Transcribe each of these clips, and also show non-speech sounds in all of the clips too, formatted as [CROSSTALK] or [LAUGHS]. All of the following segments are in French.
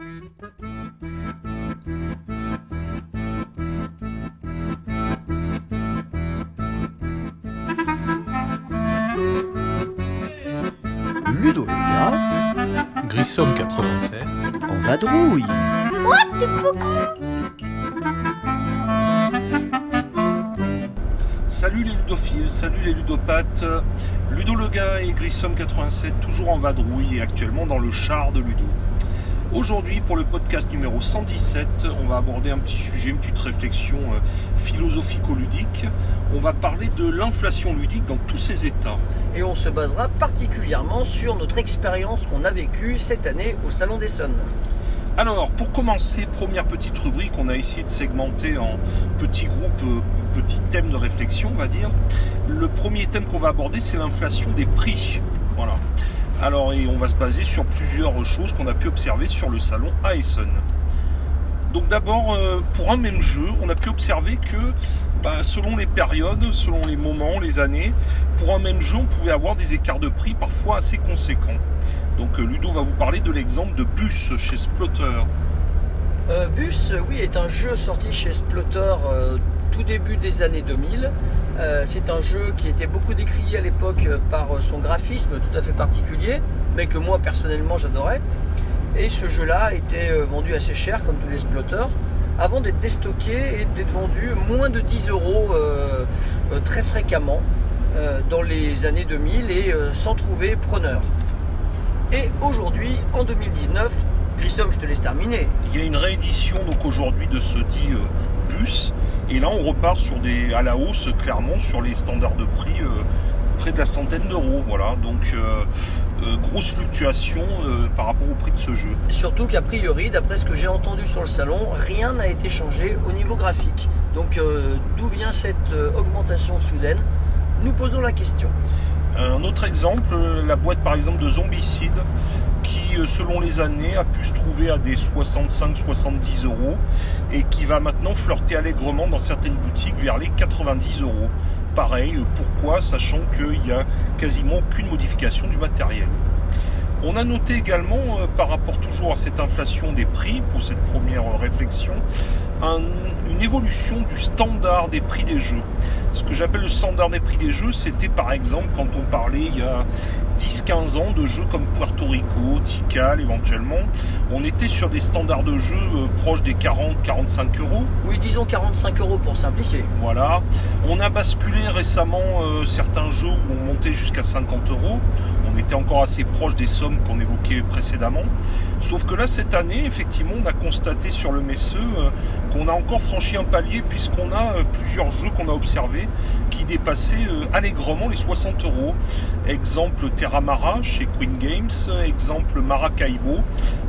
Ludo le gars, Grissom 87. en vadrouille. Salut les ludophiles, salut les ludopathes. Ludo le gars et Grissom 87, toujours en vadrouille et actuellement dans le char de Ludo. Aujourd'hui, pour le podcast numéro 117, on va aborder un petit sujet, une petite réflexion euh, philosophico-ludique. On va parler de l'inflation ludique dans tous ses états. et on se basera particulièrement sur notre expérience qu'on a vécue cette année au Salon des Sons. Alors, pour commencer, première petite rubrique, on a essayé de segmenter en petits groupes, euh, petits thèmes de réflexion, on va dire. Le premier thème qu'on va aborder, c'est l'inflation des prix. Voilà. Alors, et on va se baser sur plusieurs choses qu'on a pu observer sur le salon à Essen. Donc d'abord, euh, pour un même jeu, on a pu observer que bah, selon les périodes, selon les moments, les années, pour un même jeu, on pouvait avoir des écarts de prix parfois assez conséquents. Donc euh, Ludo va vous parler de l'exemple de Bus chez Splotter. Euh, Bus, oui, est un jeu sorti chez Splotter euh, tout début des années 2000. Euh, c'est un jeu qui était beaucoup décrié à l'époque par son graphisme tout à fait particulier, mais que moi personnellement j'adorais. Et ce jeu-là était vendu assez cher, comme tous les Splotters, avant d'être déstocké et d'être vendu moins de 10 euros très fréquemment dans les années 2000 et sans trouver preneur. Et aujourd'hui, en 2019, Grissom, je te laisse terminer. Il y a une réédition donc aujourd'hui de ce dit euh, Bus. Et là on repart sur des à la hausse clairement sur les standards de prix euh, près de la centaine d'euros. Voilà. Donc euh, grosse fluctuation par rapport au prix de ce jeu. Surtout qu'a priori, d'après ce que j'ai entendu sur le salon, rien n'a été changé au niveau graphique. Donc d'où vient cette augmentation soudaine? Nous posons la question. Un autre exemple, la boîte par exemple de Zombicide, qui euh, selon les années a pu se trouver à des 65-70 euros et qui va maintenant flirter allègrement dans certaines boutiques vers les 90 euros. Pareil, euh, pourquoi Sachant qu'il n'y a quasiment aucune modification du matériel. On a noté également, euh, par rapport toujours à cette inflation des prix, pour cette première réflexion, un- une évolution du standard des prix des jeux. Ce que j'appelle le standard des prix des jeux, c'était par exemple quand on parlait il y a 10-15 ans de jeux comme Puerto Rico, Tikal éventuellement, on était sur des standards de jeux euh, proches des 40-45 euros. Oui, disons 45 euros pour simplifier. Voilà. On a basculé récemment euh, certains jeux où on montait jusqu'à 50 euros. On était encore assez proche des sommes qu'on évoquait précédemment. Sauf que là, cette année, effectivement, on a constaté sur le Messeux euh, qu'on a encore franchi un palier puisqu'on a euh, plusieurs jeux qu'on a observés qui dépassaient euh, allègrement les 60 euros. Exemple Terramara chez Queen Games, exemple Maracaibo,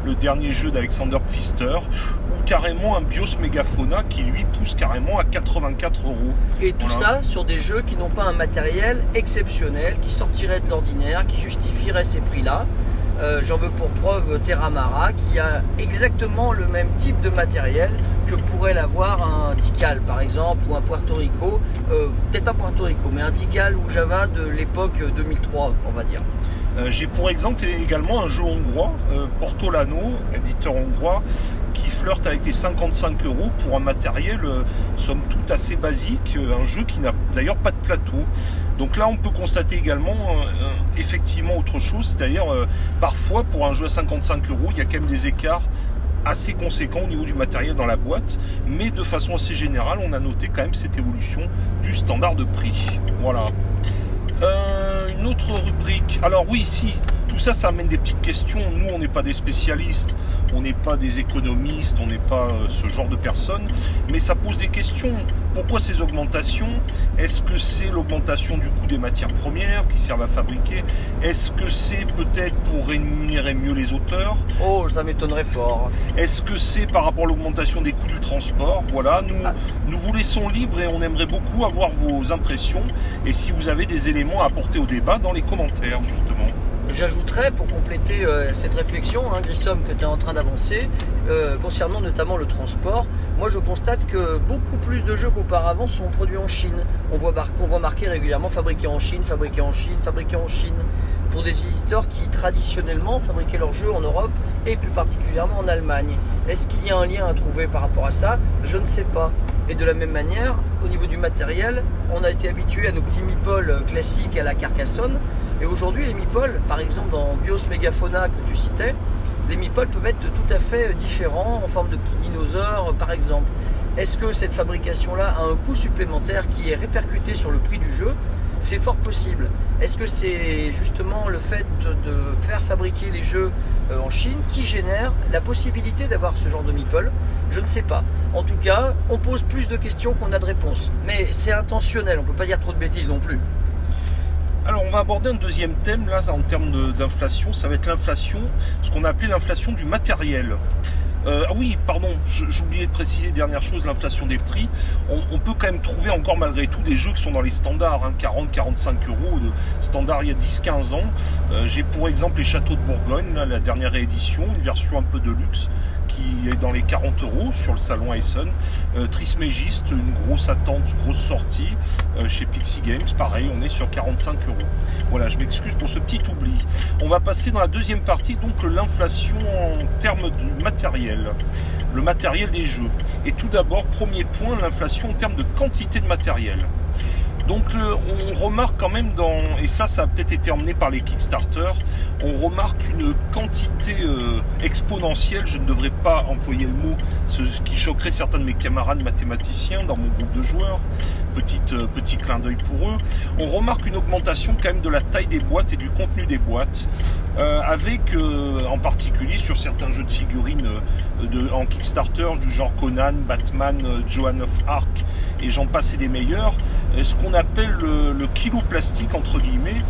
le dernier jeu d'Alexander Pfister, ou carrément un Bios Megafauna qui lui pousse carrément à 84 euros. Et tout Voilà. ça sur des jeux qui n'ont pas un matériel exceptionnel, qui sortirait de l'ordinaire, qui justifierait ces prix-là. Euh, J'en veux pour preuve Terramara, qui a exactement le même type de matériel que pourrait l'avoir un Tikal par exemple, ou un Puerto Rico. Euh, Peut-être pas Puerto Rico, mais un Tikal ou Java de l'époque 2003, on va dire. Euh, J'ai pour exemple également un jeu hongrois, Portolano, éditeur hongrois, qui flirte avec les 55 euros pour un matériel, euh, somme toute, assez basique, euh, un jeu qui n'a d'ailleurs pas de plateau. Donc là, on peut constater également euh, effectivement autre chose, c'est-à-dire parfois pour un jeu à 55 euros, il y a quand même des écarts assez conséquents au niveau du matériel dans la boîte, mais de façon assez générale, on a noté quand même cette évolution du standard de prix. Voilà. Une autre rubrique. Alors oui, si, tout ça, ça amène des petites questions. Nous, on n'est pas des spécialistes, on n'est pas des économistes, on n'est pas euh, ce genre de personnes, mais ça pose des questions. Pourquoi ces augmentations? Est-ce que c'est l'augmentation du coût des matières premières qui servent à fabriquer? Est-ce que c'est peut-être pour rémunérer mieux les auteurs? Oh, ça m'étonnerait fort. Est-ce que c'est par rapport à l'augmentation des coûts du transport? Voilà, nous, Ah. nous vous laissons libres et on aimerait beaucoup avoir vos impressions et si vous avez des éléments à apporter au débat dans les commentaires justement. J'ajouterais, pour compléter euh, cette réflexion, hein, Grissom, que tu es en train d'avancer, euh, concernant notamment le transport, moi je constate que beaucoup plus de jeux qu'auparavant sont produits en Chine. On voit, mar- on voit marqué régulièrement fabriqué en Chine, fabriqué en Chine, fabriqué en Chine. pour des éditeurs qui traditionnellement fabriquaient leurs jeux en Europe et plus particulièrement en Allemagne. Est-ce qu'il y a un lien à trouver par rapport à ça? Je ne sais pas. Et de la même manière, au niveau du matériel, on a été habitué à nos petits meeples classiques à la Carcassonne. Et aujourd'hui, les meeples, par exemple dans Bios Megafauna que tu citais, les meeples peuvent être tout à fait différents en forme de petits dinosaures, par exemple. Est-ce que cette fabrication-là a un coût supplémentaire qui est répercuté sur le prix du jeu? C'est fort possible. Est-ce que c'est justement le fait de faire fabriquer les jeux euh, en Chine qui génère la possibilité d'avoir ce genre de meeple? Je ne sais pas. En tout cas, on pose plus de questions qu'on a de réponses. Mais c'est intentionnel, on ne peut pas dire trop de bêtises non plus. Alors on va aborder un deuxième thème là en termes d'inflation, ça va être l'inflation, ce qu'on a appelé l'inflation du matériel. Euh, ah oui, pardon, j'oubliais de préciser dernière chose, l'inflation des prix. On, peut quand même trouver encore malgré tout des jeux qui sont dans les standards, 40-45 hein, euros de standard il y a 10-15 ans. Euh, j'ai pour exemple les Châteaux de Bourgogne, la dernière réédition, une version un peu de luxe qui est dans les 40 euros sur le salon Essen. Euh, Trismégiste, une grosse attente, grosse sortie euh, chez Pixie Games, pareil, on est sur 45 euros. Voilà, je m'excuse pour ce petit oubli. On va passer dans la deuxième partie, donc l'inflation en termes du matériel, le matériel des jeux. Et tout d'abord, premier point, l'inflation en termes de quantité de matériel. Donc on remarque quand même dans, et ça ça a peut-être été emmené par les Kickstarter, on remarque une quantité euh, exponentielle, je ne devrais pas employer le mot, ce qui choquerait certains de mes camarades mathématiciens dans mon groupe de joueurs, euh, petit clin d'œil pour eux, on remarque une augmentation quand même de la taille des boîtes et du contenu des boîtes, euh, avec en particulier sur certains jeux de figurines en Kickstarter du genre Conan, Batman, Joan of Arc et j'en passe et des meilleurs, appelle le, kilo plastique entre guillemets.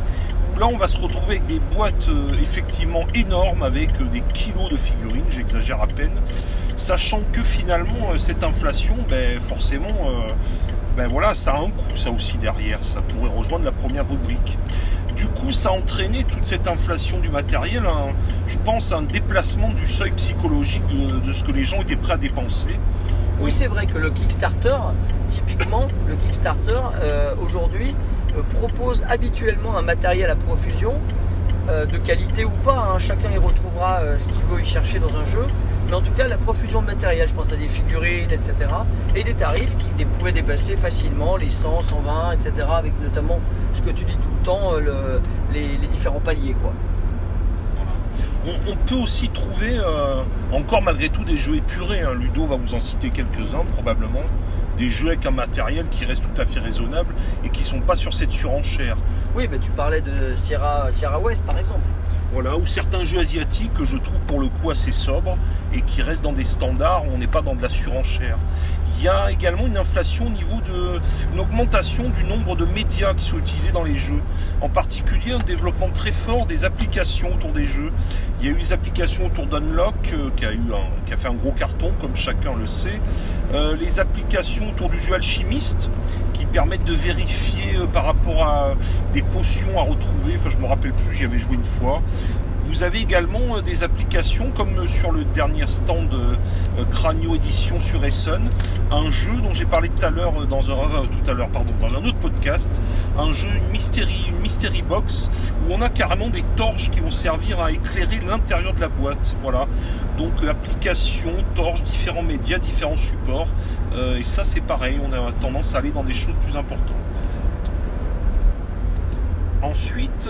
Où là, on va se retrouver avec des boîtes euh, effectivement énormes avec euh, des kilos de figurines, j'exagère à peine, sachant que finalement euh, cette inflation, ben, forcément, ben voilà, ça a un coût, ça aussi derrière. Ça pourrait rejoindre la première rubrique. Du coup, ça a entraîné toute cette inflation du matériel, je pense, un déplacement du seuil psychologique de ce que les gens étaient prêts à dépenser. Oui, c'est vrai que le Kickstarter, typiquement, le Kickstarter, euh, aujourd'hui, euh, propose habituellement un matériel à profusion, euh, de qualité ou pas, hein. chacun y retrouvera ce qu'il veut y chercher dans un jeu, mais en tout cas la profusion de matériel, je pense à des figurines, etc., et des tarifs qui pouvaient dépasser facilement les 100, 120, etc., avec notamment ce que tu dis tout le temps, les, les différents paliers. quoi on, peut aussi trouver euh, encore malgré tout des jeux épurés. Hein. Ludo va vous en citer quelques-uns probablement. Des jeux avec un matériel qui reste tout à fait raisonnable et qui ne sont pas sur cette surenchère. Oui, mais tu parlais de Sierra, Sierra West par exemple. Voilà, ou certains jeux asiatiques que je trouve pour le coup assez sobres et qui restent dans des standards où on n'est pas dans de la surenchère. Il y a également une inflation au niveau de une augmentation du nombre de médias qui sont utilisés dans les jeux. En particulier, un développement très fort des applications autour des jeux. Il y a eu les applications autour d'Unlock euh, qui, a qui a fait un gros carton, comme chacun le sait. Euh, les applications autour du jeu alchimiste qui permettent de vérifier euh, par rapport à des potions à retrouver. Enfin, je me rappelle plus, j'y avais joué une fois. Vous avez également euh, des applications comme sur le dernier stand euh, Cranio Édition sur Essen, un jeu dont j'ai parlé tout à l'heure euh, dans un tout à l'heure pardon dans un autre podcast, un jeu une mystery, mystery box où on a carrément des torches qui vont servir à éclairer l'intérieur de la boîte. Voilà. Donc application, torches, différents médias, différents supports. et ça c'est pareil, on a tendance à aller dans des choses plus importantes. Ensuite,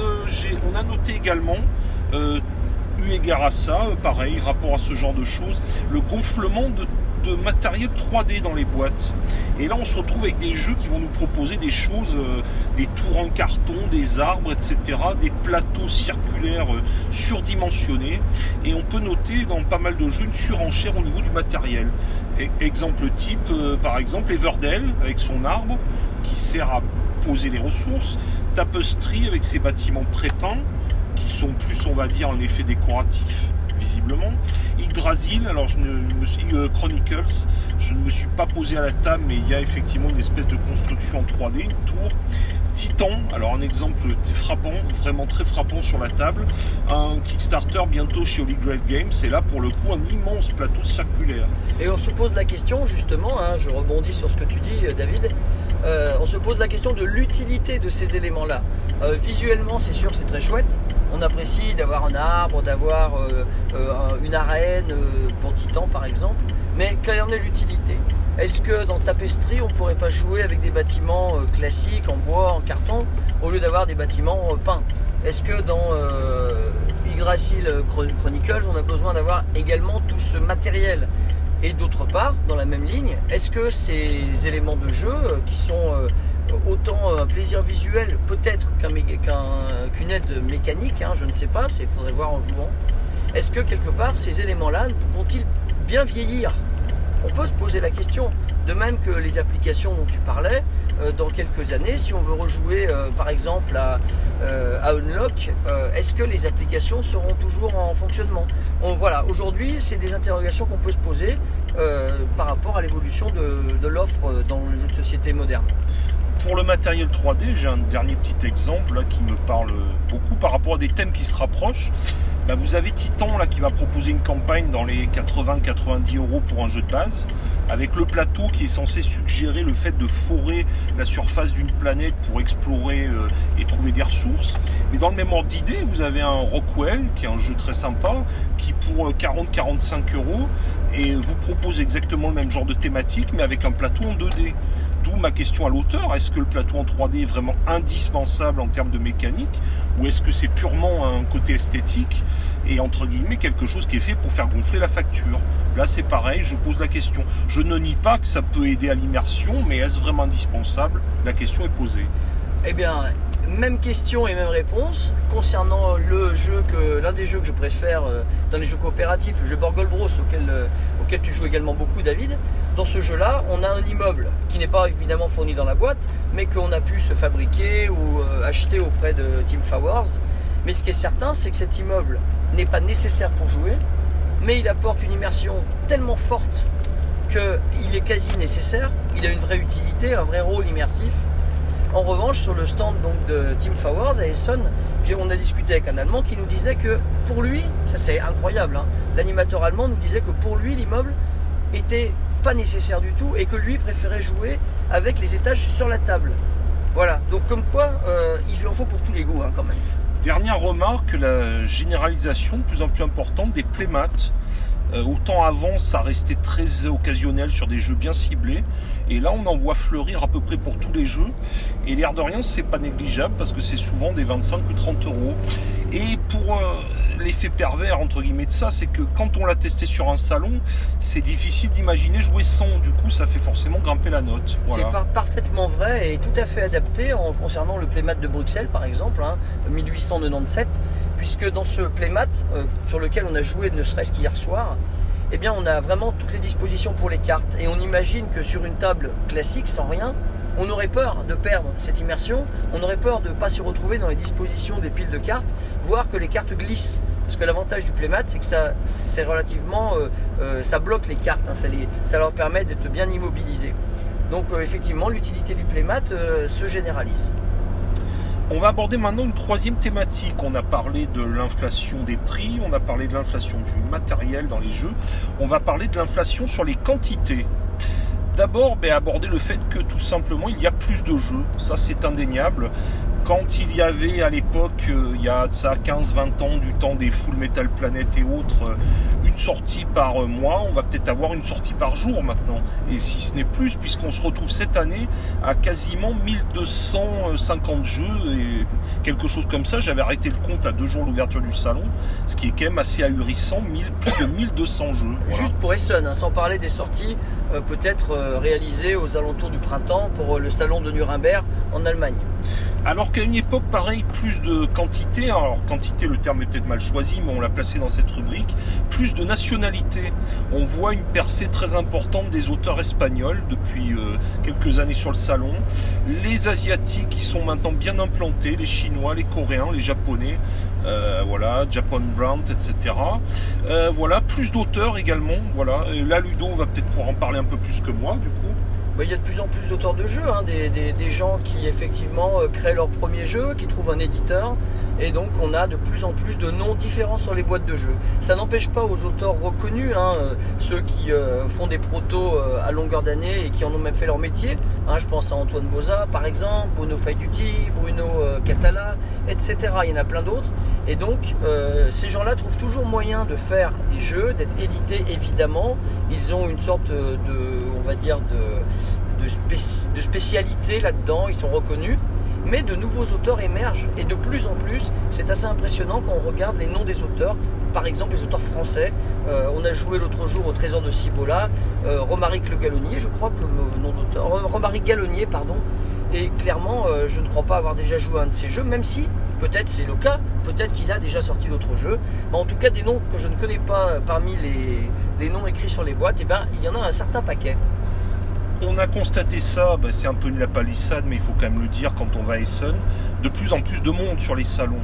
on a noté également euh, eu égard à ça, euh, pareil, rapport à ce genre de choses, le gonflement de, matériel 3D dans les boîtes. Et là, on se retrouve avec des jeux qui vont nous proposer des choses, euh, des tours en carton, des arbres, etc., des plateaux circulaires surdimensionnés. Et on peut noter dans pas mal de jeux une surenchère au niveau du matériel. exemple type, par exemple, Everdell avec son arbre qui sert à poser les ressources, Tapestry avec ses bâtiments prépeints qui sont plus, on va dire, en effet décoratif, visiblement. Yggdrasil, alors je ne me suis, euh, Chronicles, je ne me suis pas posé à la table, mais il y a effectivement une espèce de construction en 3D, une tour. Titan, alors un exemple frappant, vraiment très frappant sur la table. Un Kickstarter bientôt chez Holy Grail Games, c'est là pour le coup un immense plateau circulaire. Et on se pose la question justement, hein, je rebondis sur ce que tu dis euh, David, euh, on se pose la question de l'utilité de ces éléments-là. visuellement c'est sûr c'est très chouette, On apprécie d'avoir un arbre, d'avoir euh, euh, une arène euh, pour Titan par exemple. Mais quelle en est l'utilité? Est-ce que dans Tapestry, on pourrait pas jouer avec des bâtiments classiques en bois, en carton, au lieu d'avoir des bâtiments peints? Est-ce que dans Yggdrasil Chron- Chronicles, on a besoin d'avoir également tout ce matériel? Et d'autre part, dans la même ligne, est-ce que ces éléments de jeu qui sont autant un plaisir visuel peut-être qu'une aide mécanique, hein, je ne sais pas, il faudrait voir en jouant, est-ce que quelque part ces éléments-là vont-ils bien vieillir? On peut se poser la question. De même que les applications dont tu parlais, euh, dans quelques années, si on veut rejouer euh, par exemple à, euh, à Unlock, euh, est-ce que les applications seront toujours en fonctionnement? On- Voilà, aujourd'hui, c'est des interrogations qu'on peut se poser euh, par rapport à l'évolution de, de l'offre euh, dans le jeu de société moderne. Pour le matériel 3D, j'ai un dernier petit exemple là, qui me parle beaucoup par rapport à des thèmes qui se rapprochent. Bah, vous avez Titan là, qui va proposer une campagne dans les 80-90 euros pour un jeu de base, avec le plateau qui est censé suggérer le fait de forer la surface d'une planète pour explorer euh, et trouver des ressources. Mais dans le même ordre d'idée, vous avez un Rockwell, qui est un jeu très sympa, qui pour euh, 40-45 euros et vous propose exactement le même genre de thématique, mais avec un plateau en 2D. D'où ma question à l'auteur, est-ce que le plateau en 3D est vraiment indispensable en termes de mécanique ou est-ce que c'est purement un côté esthétique et entre guillemets quelque chose qui est fait pour faire gonfler la facture? Là c'est pareil, je pose la question. Je ne nie pas que ça peut aider à l'immersion, mais est-ce vraiment indispensable? La question est posée. Eh bien, même question et même réponse concernant le jeu que l'un des jeux que je préfère euh, dans les jeux coopératifs, le jeu Borgol Bros auquel, euh, auquel tu joues également beaucoup David. Dans ce jeu-là, on a un immeuble qui n'est pas évidemment fourni dans la boîte, mais qu'on a pu se fabriquer ou euh, acheter auprès de Team Flowers. Mais ce qui est certain, c'est que cet immeuble n'est pas nécessaire pour jouer, mais il apporte une immersion tellement forte qu'il est quasi nécessaire. Il a une vraie utilité, un vrai rôle immersif. En revanche, sur le stand donc, de Team Flowers à Essen, on a discuté avec un Allemand qui nous disait que pour lui, ça c'est incroyable, hein, l'animateur allemand nous disait que pour lui, l'immeuble était pas nécessaire du tout et que lui préférait jouer avec les étages sur la table. Voilà, donc comme quoi, euh, il en faut pour tous les goûts hein, quand même. Dernière remarque, la généralisation de plus en plus importante des playmats. Euh, autant avant, ça restait très occasionnel sur des jeux bien ciblés. Et là, on en voit fleurir à peu près pour tous les jeux. Et l'air de rien, c'est pas négligeable parce que c'est souvent des 25 ou 30 euros. Et pour euh, l'effet pervers, entre guillemets, de ça, c'est que quand on l'a testé sur un salon, c'est difficile d'imaginer jouer sans. Du coup, ça fait forcément grimper la note. Voilà. C'est par- parfaitement vrai et tout à fait adapté en concernant le playmat de Bruxelles par exemple, hein, 1897, puisque dans ce playmat euh, sur lequel on a joué ne serait-ce qu'hier soir, eh bien on a vraiment toutes les dispositions pour les cartes et on imagine que sur une table classique sans rien, on aurait peur de perdre cette immersion, on aurait peur de ne pas se retrouver dans les dispositions des piles de cartes, voire que les cartes glissent. Parce que l'avantage du playmat, c'est que ça, c'est relativement, euh, euh, ça bloque les cartes, hein, ça, les- ça leur permet d'être bien immobilisés. Donc euh, effectivement, l'utilité du playmat se généralise. On va aborder maintenant une troisième thématique. On a parlé de l'inflation des prix, on a parlé de l'inflation du matériel dans les jeux, on va parler de l'inflation sur les quantités. D'abord, ben, aborder le fait que tout simplement il y a plus de jeux, ça c'est indéniable. Quand il y avait à l'époque, euh, il y a ça 15-20 ans, du temps des Full Metal Planet et autres, euh, une sortie par euh, mois, on va peut-être avoir une sortie par jour maintenant. Et si ce n'est plus, puisqu'on se retrouve cette année à quasiment 1250 jeux et quelque chose comme ça. J'avais arrêté le compte à deux jours l'ouverture du salon, ce qui est quand même assez ahurissant, 1000 plus de 1200 jeux. Voilà. Juste pour Essen, hein, sans parler des sorties euh, peut-être euh, réalisées aux alentours du printemps pour euh, le salon de Nuremberg en Allemagne. Alors qu'à une époque, pareil, plus de quantité, alors quantité, le terme est peut-être mal choisi, mais on l'a placé dans cette rubrique, plus de nationalité. On voit une percée très importante des auteurs espagnols depuis euh, quelques années sur le salon. Les Asiatiques qui sont maintenant bien implantés, les Chinois, les Coréens, les Japonais, euh, voilà, Japan Brand, etc. Euh, voilà, plus d'auteurs également, voilà. Et là, Ludo va peut-être pouvoir en parler un peu plus que moi, du coup. Il y a de plus en plus d'auteurs de jeux, hein, des, gens qui effectivement euh, créent leur premier jeu, qui trouvent un éditeur, et donc on a de plus en plus de noms différents sur les boîtes de jeux. Ça n'empêche pas aux auteurs reconnus, hein, euh, ceux qui euh, font des protos à longueur d'année et qui en ont même fait leur métier. hein, je pense à Antoine Boza par exemple, Bruno Faiduti, Bruno Catala, etc. Il y en a plein d'autres. Et donc ces gens-là trouvent toujours moyen de faire des jeux, d'être édités évidemment. Ils ont une sorte de, on va dire, de, de, spéci- de spécialité là-dedans, ils sont reconnus. Mais de nouveaux auteurs émergent et de plus en plus, c'est assez impressionnant quand on regarde les noms des auteurs. Par exemple, les auteurs français. Euh, on a joué l'autre jour au Trésor de Cibola, euh, Romaric Le Gallonnier, je crois que le nom d'auteur. Ro- Romaric Gallonnier, pardon. Et clairement, euh, je ne crois pas avoir déjà joué un de ces jeux, même si peut-être c'est le cas, peut-être qu'il a déjà sorti d'autres jeux. Mais en tout cas, des noms que je ne connais pas parmi les, les noms écrits sur les boîtes, eh ben, il y en a un certain paquet. On a constaté ça, bah, c'est un peu une la palissade, mais il faut quand même le dire quand on va à Essen, de plus en plus de monde sur les salons.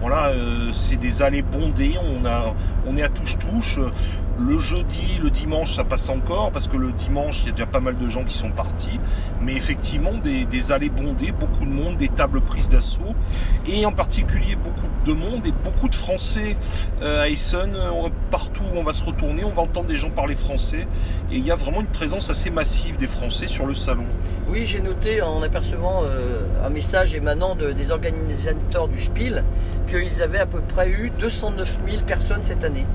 Voilà, euh, c'est des allées bondées, on est à touche-touche. Le jeudi, le dimanche, ça passe encore, parce que le dimanche, il y a déjà pas mal de gens qui sont partis. Mais effectivement, des, des allées bondées, beaucoup de monde, des tables prises d'assaut, et en particulier beaucoup de monde et beaucoup de Français euh, à Essen. Euh, Partout où on va se retourner, on va entendre des gens parler français. Et il y a vraiment une présence assez massive des Français sur le salon. Oui, j'ai noté en apercevant euh, un message émanant de- des organisateurs du Spiel qu'ils avaient à peu près eu 209 000 personnes cette année.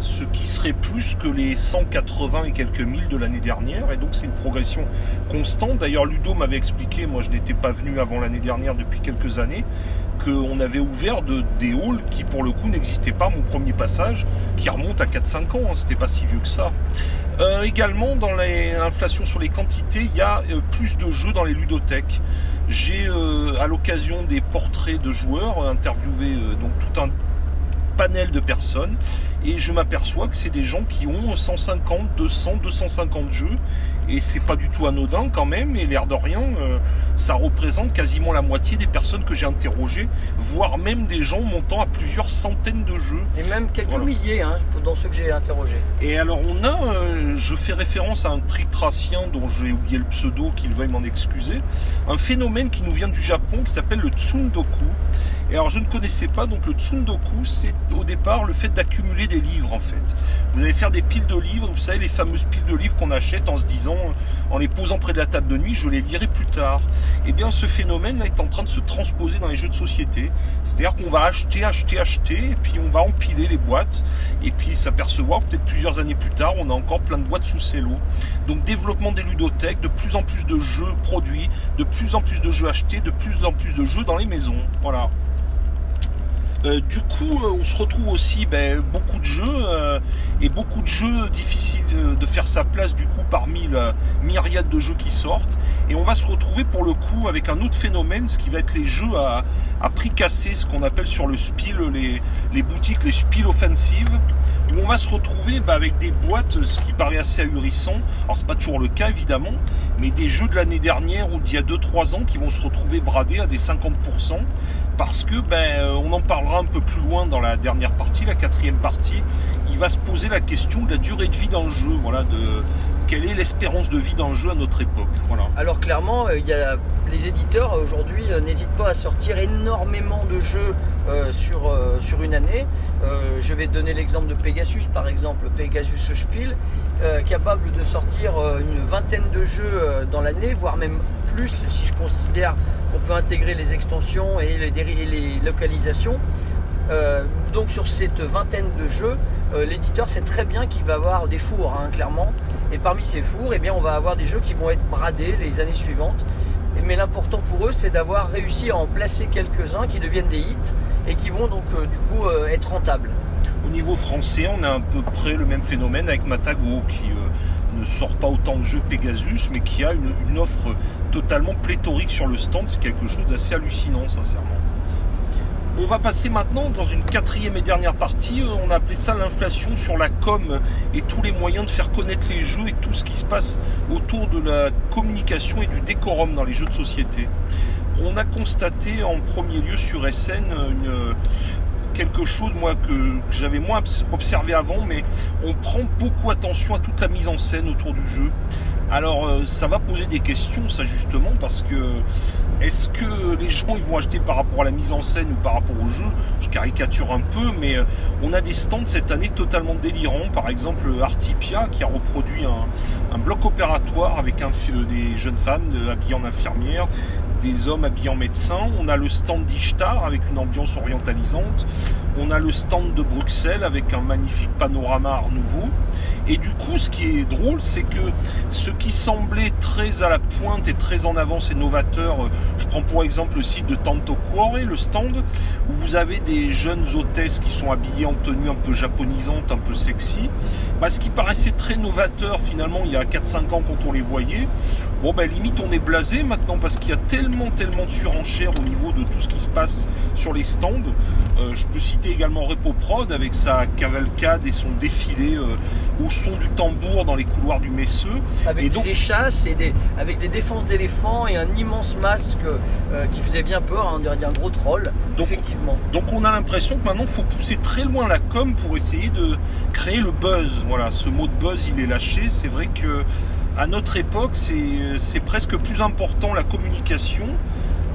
Ce qui serait plus que les 180 et quelques mille de l'année dernière. Et donc c'est une progression constante. D'ailleurs Ludo m'avait expliqué, moi je n'étais pas venu avant l'année dernière depuis quelques années, qu'on avait ouvert de, des halls qui pour le coup n'existaient pas mon premier passage, qui remonte à 4-5 ans, hein, c'était pas si vieux que ça. Euh, également dans l'inflation sur les quantités, il y a euh, plus de jeux dans les ludothèques. J'ai euh, à l'occasion des portraits de joueurs interviewé donc tout un panel de personnes et je m'aperçois que c'est des gens qui ont 150, 200, 250 jeux et c'est pas du tout anodin quand même et l'air de rien euh, ça représente quasiment la moitié des personnes que j'ai interrogées voire même des gens montant à plusieurs centaines de jeux Et même quelques Voilà. milliers hein, dans ceux que j'ai interrogés. et alors on a, euh, je fais référence à un tritracien dont j'ai oublié le pseudo, qu'il veuille m'en excuser, un phénomène qui nous vient du Japon qui s'appelle le tsundoku. Et alors je ne connaissais pas, donc le tsundoku c'est au départ le fait d'accumuler des livres en fait. Vous allez faire des piles de livres, vous savez les fameuses piles de livres qu'on achète en se disant, en les posant près de la table de nuit, je les lirai plus tard. Et bien ce phénomène là est en train de se transposer dans les jeux de société. C'est-à-dire qu'on va acheter, acheter, acheter, et puis on va empiler les boîtes, et puis s'apercevoir peut-être plusieurs années plus tard, on a encore plein de boîtes sous cello. Donc développement des ludothèques, de plus en plus de jeux produits, de plus en plus de jeux achetés, de plus en plus de jeux dans les maisons. Voilà. Euh, du coup, euh, on se retrouve aussi ben, beaucoup de jeux euh, et beaucoup de jeux difficiles de faire sa place du coup parmi la myriade de jeux qui sortent. Et on va se retrouver pour le coup avec un autre phénomène, ce qui va être les jeux à, prix cassé, ce qu'on appelle sur le Spiel les, les boutiques, les Spiel offensives, où on va se retrouver ben, avec des boîtes, ce qui paraît assez ahurissant. Alors c'est pas toujours le cas évidemment, mais des jeux de l'année dernière ou d'il y a 2-3 ans qui vont se retrouver bradés à des 50% parce que ben euh, on en parlera un peu plus loin dans la dernière partie, la quatrième partie. Il va se poser la question de la durée de vie d'un jeu, voilà, de quelle est l'espérance de vie d'un jeu à notre époque, voilà. Alors clairement, euh, il y a, les éditeurs euh, aujourd'hui n'hésitent pas à sortir énormément de jeux sur, sur une année. Je vais donner l'exemple de Pegasus par exemple, Pegasus Spiel, capable de sortir une vingtaine de jeux dans l'année, voire même plus si je considère qu'on peut intégrer les extensions et les, déri- et les localisations. Euh, donc sur cette vingtaine de jeux, euh, l'éditeur sait très bien qu'il va avoir des fours, hein, clairement. Et parmi ces fours, eh on va avoir des jeux qui vont être bradés les années suivantes. Mais l'important pour eux, c'est d'avoir réussi à en placer quelques-uns qui deviennent des hits et qui vont donc euh, du coup être rentables. Au niveau français, on a à peu près le même phénomène avec Matago qui ne sort pas autant de jeux Pegasus, mais qui a une offre totalement pléthorique sur le stand. C'est quelque chose d'assez hallucinant, sincèrement. On va passer maintenant dans une quatrième et dernière partie. Euh, On a appelé ça l'inflation sur la com et tous les moyens de faire connaître les jeux et tout ce qui se passe autour de la communication et du décorum dans les jeux de société. On a constaté en premier lieu sur SN une, quelque chose moi que, que j'avais moins obs- observé avant, mais on prend beaucoup attention à toute la mise en scène autour du jeu. Alors euh, ça va poser des questions, ça justement, parce que est-ce que les gens ils vont acheter par rapport à la mise en scène ou par rapport au jeu Je caricature un peu, mais euh, on a des stands cette année totalement délirants. Par exemple, Artipia qui a reproduit un, bloc opératoire avec un, des jeunes femmes habillées en infirmières, des hommes habillés en médecins. On a le stand d'Ishtar avec une ambiance orientalisante. On a le stand de Bruxelles avec un magnifique panorama art nouveau. Et du coup, ce qui est drôle, c'est que ce qui semblait très à la pointe et très en avance et novateur, euh, je prends pour exemple le site de Tanto Cuore, le stand, où vous avez des jeunes hôtesses qui sont habillées en tenue un peu japonisante, un peu sexy. Bah, ce qui paraissait très novateur finalement il y a 4-5 ans quand on les voyait, bon ben limite on est blasé maintenant parce qu'il y a tellement tellement de surenchères au niveau de tout ce qui se passe sur les stands. Euh, je peux citer également Repo Prod avec sa cavalcade et son défilé euh, au son du tambour dans les couloirs du Messeux. Avec des échasses et des, avec des défenses d'éléphants et un immense masque euh, qui faisait bien peur, hein, on dirait un gros troll, effectivement. Donc on a l'impression que maintenant il faut pousser très loin la com pour essayer de créer le buzz. Voilà, ce mot de buzz il est lâché. C'est vrai que à notre époque c'est presque plus important la communication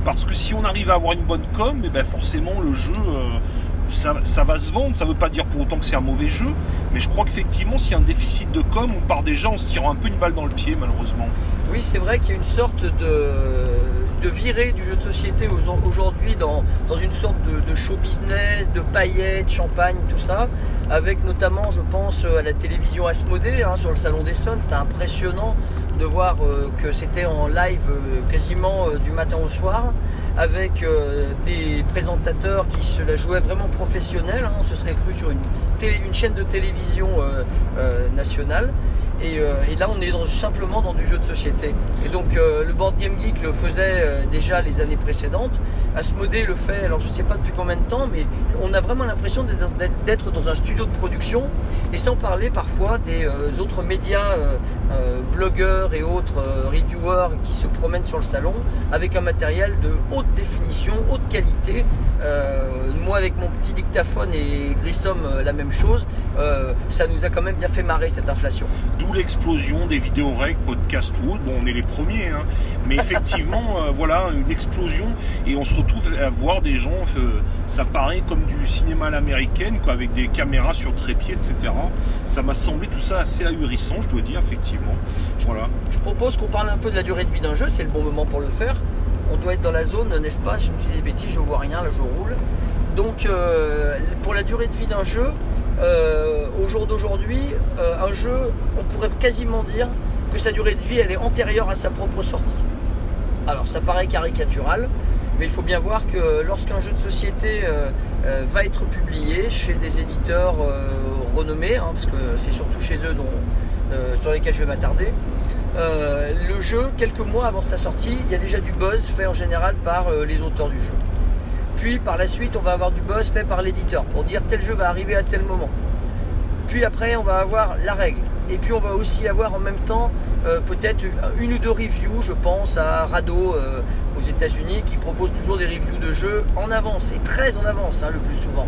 parce que si on arrive à avoir une bonne com, et eh ben forcément le jeu, euh, ça, va se vendre. Ça ne veut pas dire pour autant que c'est un mauvais jeu, mais je crois qu'effectivement, s'il y a un déficit de com, on part déjà en se tirant un peu une balle dans le pied, malheureusement. Oui, c'est vrai qu'il y a une sorte de de virer du jeu de société aujourd'hui dans, dans une sorte de, show business, de paillettes, champagne, tout ça, avec notamment, je pense, à la télévision Asmodée hein, sur le Salon des Sons. C'était impressionnant de voir euh, que c'était en live euh, quasiment euh, du matin au soir, avec des présentateurs qui se la jouaient vraiment professionnels. Hein. on se serait cru sur une chaîne de télévision nationale. Euh, et, là, on est simplement dans du jeu de société. Et donc, euh, le Board Game Geek le faisait euh, déjà les années précédentes. Asmodée le fait, alors je ne sais pas depuis combien de temps, mais on a vraiment l'impression d'être dans un studio de production. Et sans parler parfois des autres médias, blogueurs et autres reviewers qui se promènent sur le salon avec un matériel de haute définition, haute qualité. moi, avec mon petit dictaphone et Grissom, la même chose. ça nous a quand même bien fait marrer cette inflation l'explosion des vidéos règles, podcast ou autre. Bon, on est les premiers, hein. mais effectivement, [LAUGHS] euh, voilà, une explosion et on se retrouve à voir des gens, euh, ça paraît comme du cinéma à l'américaine, quoi, avec des caméras sur trépied, etc. Ça m'a semblé tout ça assez ahurissant, je dois dire, effectivement. Voilà. Je propose qu'on parle un peu de la durée de vie d'un jeu, c'est le bon moment pour le faire. On doit être dans la zone, n'est-ce pas? Je me dis des bêtises, je vois rien, là je roule. Donc, euh, pour la durée de vie d'un jeu, euh, au jour d'aujourd'hui, euh, un jeu, on pourrait quasiment dire que sa durée de vie, elle est antérieure à sa propre sortie. Alors ça paraît caricatural, mais il faut bien voir que lorsqu'un jeu de société euh, va être publié chez des éditeurs renommés, hein, parce que c'est surtout chez eux dont, sur lesquels je vais m'attarder, le jeu, quelques mois avant sa sortie, il y a déjà du buzz fait en général par les auteurs du jeu. Puis par la suite, on va avoir du buzz fait par l'éditeur pour dire tel jeu va arriver à tel moment. Puis après, on va avoir la règle. Et puis on va aussi avoir en même temps euh, peut-être une ou deux reviews, je pense à Rado euh, aux États-Unis qui propose toujours des reviews de jeux en avance et très en avance hein, le plus souvent.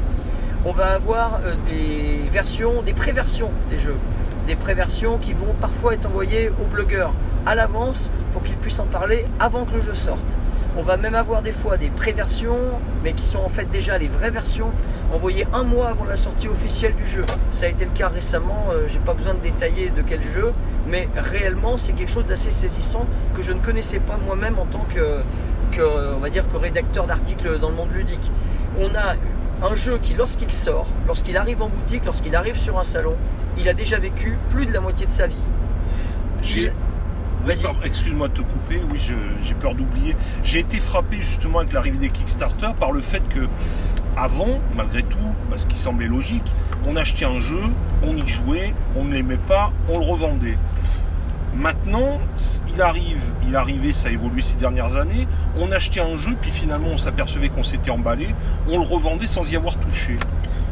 On va avoir euh, des versions, des préversions des jeux, des préversions qui vont parfois être envoyées aux blogueurs à l'avance pour qu'ils puissent en parler avant que le jeu sorte. On va même avoir des fois des préversions, mais qui sont en fait déjà les vraies versions, envoyées un mois avant la sortie officielle du jeu. Ça a été le cas récemment, euh, j'ai pas besoin de détailler de quel jeu, mais réellement c'est quelque chose d'assez saisissant que je ne connaissais pas moi-même en tant que, on va dire, que rédacteur d'articles dans le monde ludique. On a un jeu qui, lorsqu'il sort, lorsqu'il arrive en boutique, lorsqu'il arrive sur un salon, il a déjà vécu plus de la moitié de sa vie. J'ai excuse-moi de te couper, oui, j'ai peur d'oublier. J'ai été frappé justement avec l'arrivée des Kickstarter par le fait que, avant, malgré tout, ce qui semblait logique, on achetait un jeu, on y jouait, on ne l'aimait pas, on le revendait. Maintenant, il arrive, il arrivait, ça a évolué ces dernières années, on achetait un jeu, puis finalement on s'apercevait qu'on s'était emballé, on le revendait sans y avoir touché.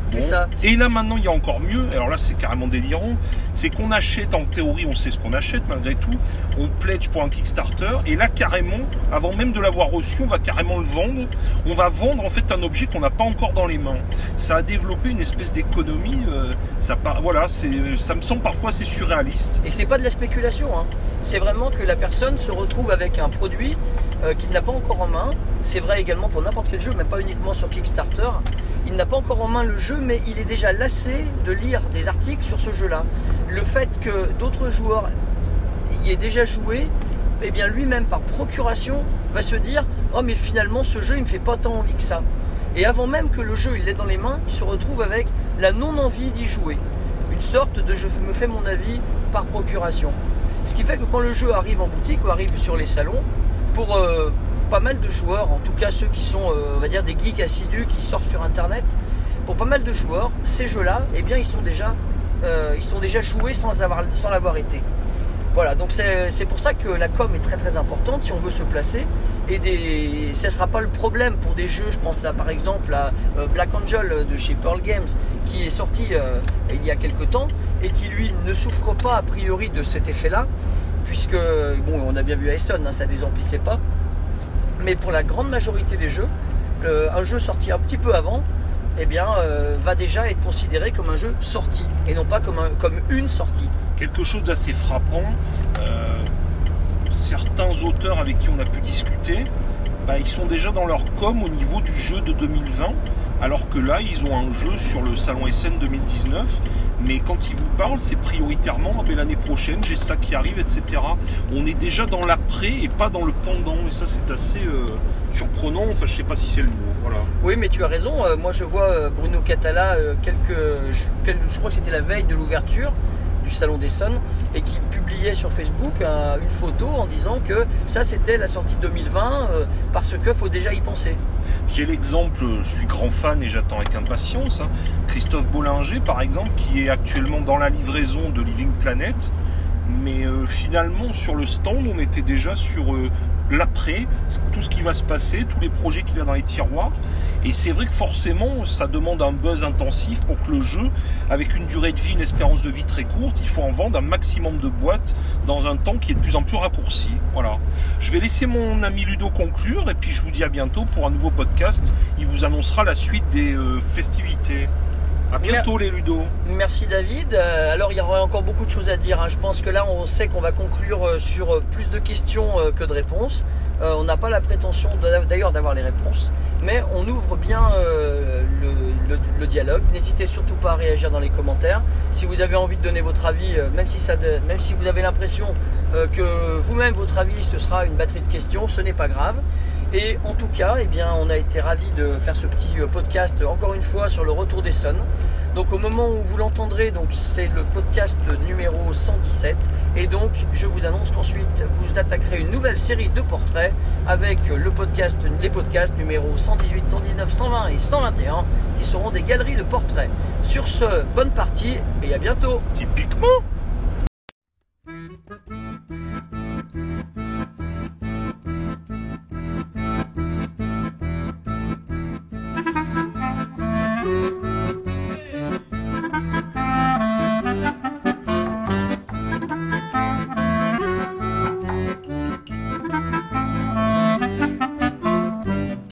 C'est Bon. ça. Et là maintenant, il y a encore mieux. Alors là, c'est carrément délirant. C'est qu'on achète, en théorie, on sait ce qu'on achète malgré tout. On pledge pour un Kickstarter. Et là, carrément, avant même de l'avoir reçu, on va carrément le vendre. On va vendre en fait un objet qu'on n'a pas encore dans les mains. Ça a développé une espèce d'économie. euh, ça, voilà, c'est, ça me semble parfois assez surréaliste. Et c'est pas de la spéculation, hein. c'est vraiment que la personne se retrouve avec un produit euh, qu'il n'a pas encore en main. C'est vrai également pour n'importe quel jeu, mais pas uniquement sur Kickstarter. Il n'a pas encore en main le jeu, mais il est déjà lassé de lire des articles sur ce jeu-là. Le fait que d'autres joueurs y aient déjà joué, eh bien lui-même par procuration va se dire oh mais finalement ce jeu il me fait pas tant envie que ça. Et avant même que le jeu il l'ait dans les mains, il se retrouve avec la non-envie d'y jouer. Une sorte de je me fais mon avis par procuration. Ce qui fait que quand le jeu arrive en boutique ou arrive sur les salons, pour euh, pas mal de joueurs, en tout cas ceux qui sont, euh, va dire, des geeks assidus qui sortent sur Internet, pour pas mal de joueurs, ces jeux-là, eh bien, ils sont déjà, euh, joués sans avoir, sans l'avoir été. Voilà, donc c'est pour ça que la com est très très importante si on veut se placer. Et des, ça ne sera pas le problème pour des jeux, je pense à par exemple à euh, Black Angel de chez Pearl Games qui est sorti euh, il y a quelques temps et qui lui ne souffre pas a priori de cet effet-là, puisque, bon, on a bien vu Essen, hein, ça désemplissait pas. Mais pour la grande majorité des jeux, un jeu sorti un petit peu avant, eh bien, euh, va déjà être considéré comme un jeu sorti et non pas comme, un- comme une sortie. quelque chose d'assez frappant. Euh, certains auteurs avec qui on a pu discuter, bah, ils sont déjà dans leur com au niveau du jeu de 2020, alors que là, ils ont un jeu sur le salon SN 2019. Mais quand ils vous parlent, c'est prioritairement ah, ben, l'année prochaine, j'ai ça qui arrive, etc. On est déjà dans l'après et pas dans le pendant. Et ça, c'est assez euh, surprenant. Enfin, je sais pas si c'est le mot. Voilà. Oui, mais tu as raison. Euh, moi, je vois euh, Bruno Catala, quelques, je, quel- je crois que c'était la veille de l'ouverture du Salon d'Essonne, et qui publiait sur Facebook un- une photo en disant que ça, c'était la sortie 2020, euh, parce que faut déjà y penser. J'ai l'exemple, je suis grand fan et j'attends avec impatience, hein, Christophe Bollinger par exemple, qui est actuellement dans la livraison de Living Planet. Mais euh, finalement, sur le stand, on était déjà sur euh, l'après, tout ce qui va se passer, tous les projets qu'il y a dans les tiroirs. Et c'est vrai que forcément, ça demande un buzz intensif pour que le jeu, avec une durée de vie, une espérance de vie très courte, il faut en vendre un maximum de boîtes dans un temps qui est de plus en plus raccourci. Voilà. Je vais laisser mon ami Ludo conclure et puis je vous dis à bientôt pour un nouveau podcast. Il vous annoncera la suite des euh, festivités. À bientôt les Ludo. Merci David. Euh, alors il y aura encore beaucoup de choses à dire. hein. Je pense que là on sait qu'on va conclure euh, sur euh, plus de questions que de réponses. On n'a pas la prétention d'ailleurs d'avoir les réponses, mais on ouvre bien le, le- le dialogue. N'hésitez surtout pas à réagir dans les commentaires. Si vous avez envie de donner votre avis, même si, ça même si vous avez l'impression que vous-même votre avis ce sera une batterie de questions, ce n'est pas grave. Et en tout cas, eh bien, on a été ravis de faire ce petit euh, podcast encore une fois sur le retour des Suns. Donc au moment où vous l'entendrez, c'est le podcast numéro 117. Et donc je vous annonce qu'ensuite vous attaquerez une nouvelle série de portraits avec le podcast, les podcasts numéro 118, 119, 120 et 121 qui seront des galeries de portraits. Sur ce, bonne partie et à bientôt Typiquement.